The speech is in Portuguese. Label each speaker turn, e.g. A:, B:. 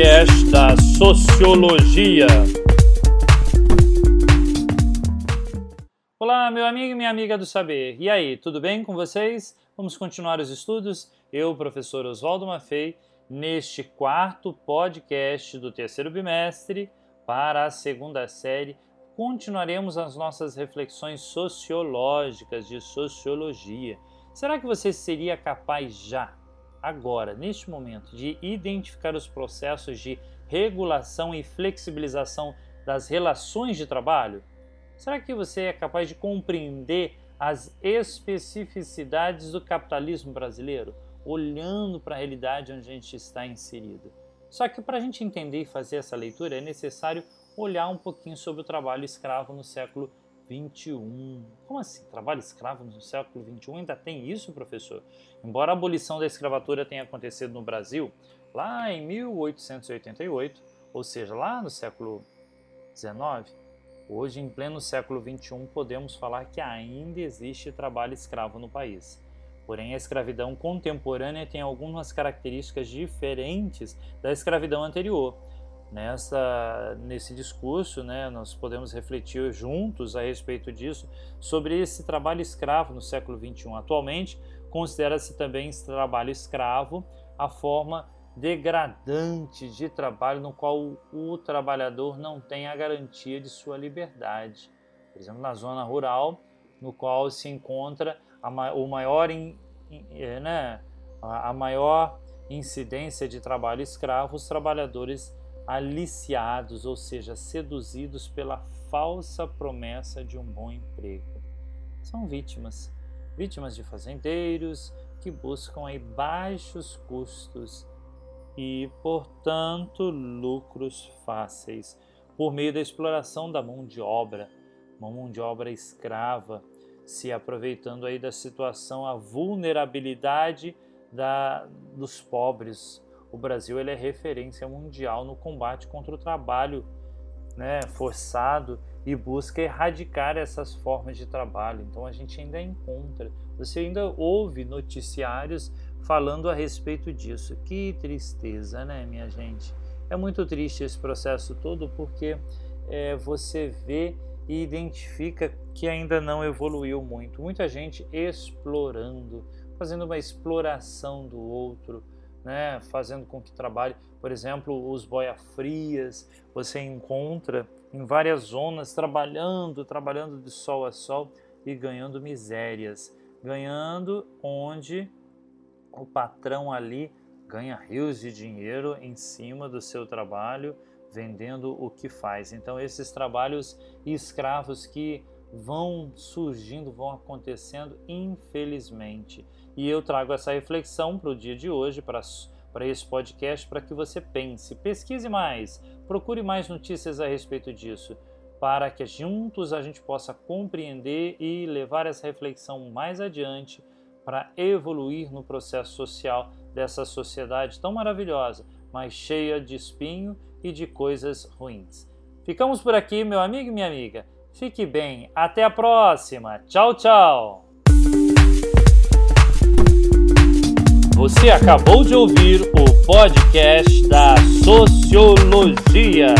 A: podcast da Sociologia. Olá, meu amigo e minha amiga do saber. E aí, tudo bem com vocês? Vamos continuar os estudos? Eu, professor Oswaldo Maffei, neste quarto podcast do terceiro bimestre para a segunda série, continuaremos as nossas reflexões sociológicas de sociologia. Será que você seria capaz já agora, neste momento, de identificar os processos de regulação e flexibilização das relações de trabalho? Será que você é capaz de compreender as especificidades do capitalismo brasileiro, olhando para a realidade onde a gente está inserido? Só que para a gente entender e fazer essa leitura é necessário olhar um pouquinho sobre o trabalho escravo no século 21. Como assim? Trabalho escravo no século 21 ainda tem isso, professor? Embora a abolição da escravatura tenha acontecido no Brasil lá em 1888, ou seja, lá no século 19, hoje em pleno século 21 podemos falar que ainda existe trabalho escravo no país. Porém, a escravidão contemporânea tem algumas características diferentes da escravidão anterior Nessa, nesse discurso, né, nós podemos refletir juntos a respeito disso, sobre esse trabalho escravo no século XXI. Atualmente, considera-se também esse trabalho escravo a forma degradante de trabalho no qual o trabalhador não tem a garantia de sua liberdade. Por exemplo, na zona rural, no qual se encontra a, o maior, eh, né, a maior incidência de trabalho escravo, os trabalhadores aliciados, ou seja, seduzidos pela falsa promessa de um bom emprego. São vítimas, vítimas de fazendeiros que buscam aí baixos custos e, portanto, lucros fáceis por meio da exploração da mão de obra, uma mão de obra escrava, se aproveitando aí da situação, a vulnerabilidade da, dos pobres, o Brasil ele é referência mundial no combate contra o trabalho né, forçado e busca erradicar essas formas de trabalho. Então a gente ainda encontra, você ainda ouve noticiários falando a respeito disso. Que tristeza, né, minha gente? É muito triste esse processo todo porque é, você vê e identifica que ainda não evoluiu muito. Muita gente explorando, fazendo uma exploração do outro né, fazendo com que trabalhe, por exemplo, os boia-frias, você encontra em várias zonas trabalhando, trabalhando de sol a sol e ganhando misérias, ganhando onde o patrão ali ganha rios de dinheiro em cima do seu trabalho, vendendo o que faz. Então esses trabalhos escravos que vão surgindo, vão acontecendo, infelizmente. E eu trago essa reflexão para o dia de hoje, para, para esse podcast, para que você pense, pesquise mais, procure mais notícias a respeito disso, para que juntos a gente possa compreender e levar essa reflexão mais adiante para evoluir no processo social dessa sociedade tão maravilhosa, mas cheia de espinho e de coisas ruins. Ficamos por aqui, meu amigo e minha amiga. Fique bem, até a próxima. Tchau, tchau. Você acabou de ouvir o podcast da Sociologia.